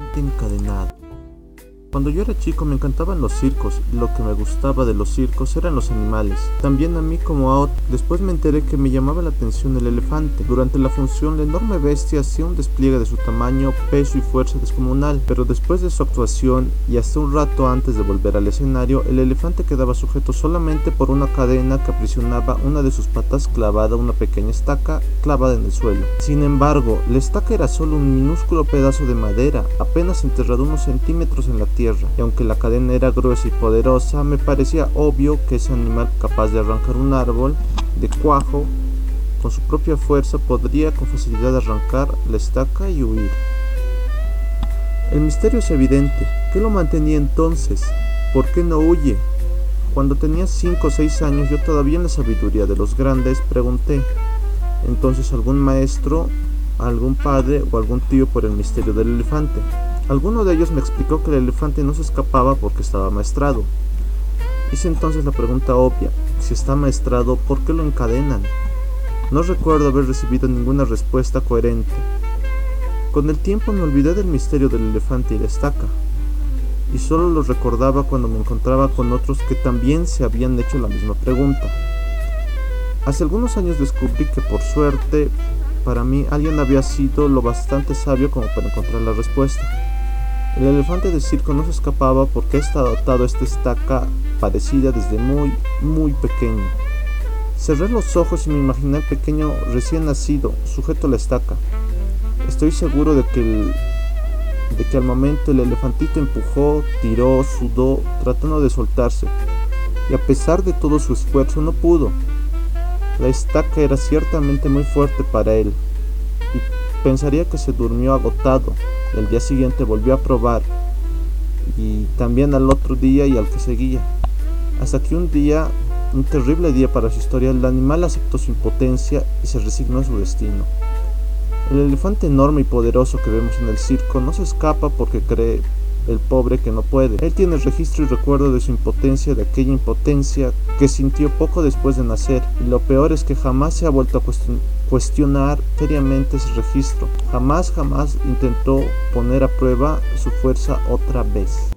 elefante encadenado. Cuando yo era chico me encantaban los circos lo que me gustaba de los circos eran los animales. También a mí como a otro. Después me enteré que me llamaba la atención el elefante. Durante la función la enorme bestia hacía un despliegue de su tamaño, peso y fuerza descomunal. Pero después de su actuación y hasta un rato antes de volver al escenario, el elefante quedaba sujeto solamente por una cadena que aprisionaba una de sus patas clavada a una pequeña estaca clavada en el suelo. Sin embargo, la estaca era solo un minúsculo pedazo de madera, apenas enterrado unos centímetros en la tierra y aunque la cadena era gruesa y poderosa, me parecía obvio que ese animal capaz de arrancar un árbol de cuajo con su propia fuerza podría con facilidad arrancar la estaca y huir. El misterio es evidente. ¿Qué lo mantenía entonces? ¿Por qué no huye? Cuando tenía 5 o 6 años, yo todavía en la sabiduría de los grandes pregunté. Entonces algún maestro, algún padre o algún tío por el misterio del elefante. Alguno de ellos me explicó que el elefante no se escapaba porque estaba maestrado. Hice entonces la pregunta obvia, si está maestrado, ¿por qué lo encadenan? No recuerdo haber recibido ninguna respuesta coherente. Con el tiempo me olvidé del misterio del elefante y la estaca, y solo lo recordaba cuando me encontraba con otros que también se habían hecho la misma pregunta. Hace algunos años descubrí que por suerte, para mí alguien había sido lo bastante sabio como para encontrar la respuesta. El elefante de circo no se escapaba porque estaba atado a esta estaca parecida desde muy, muy pequeño. Cerré los ojos y me imaginé al pequeño recién nacido, sujeto a la estaca. Estoy seguro de que, de que al momento el elefantito empujó, tiró, sudó, tratando de soltarse. Y a pesar de todo su esfuerzo no pudo. La estaca era ciertamente muy fuerte para él. Pensaría que se durmió agotado, el día siguiente volvió a probar y también al otro día y al que seguía. Hasta que un día, un terrible día para su historia, el animal aceptó su impotencia y se resignó a su destino. El elefante enorme y poderoso que vemos en el circo no se escapa porque cree el pobre que no puede. Él tiene registro y recuerdo de su impotencia, de aquella impotencia que sintió poco después de nacer, y lo peor es que jamás se ha vuelto a cuestionar seriamente ese registro. Jamás, jamás intentó poner a prueba su fuerza otra vez.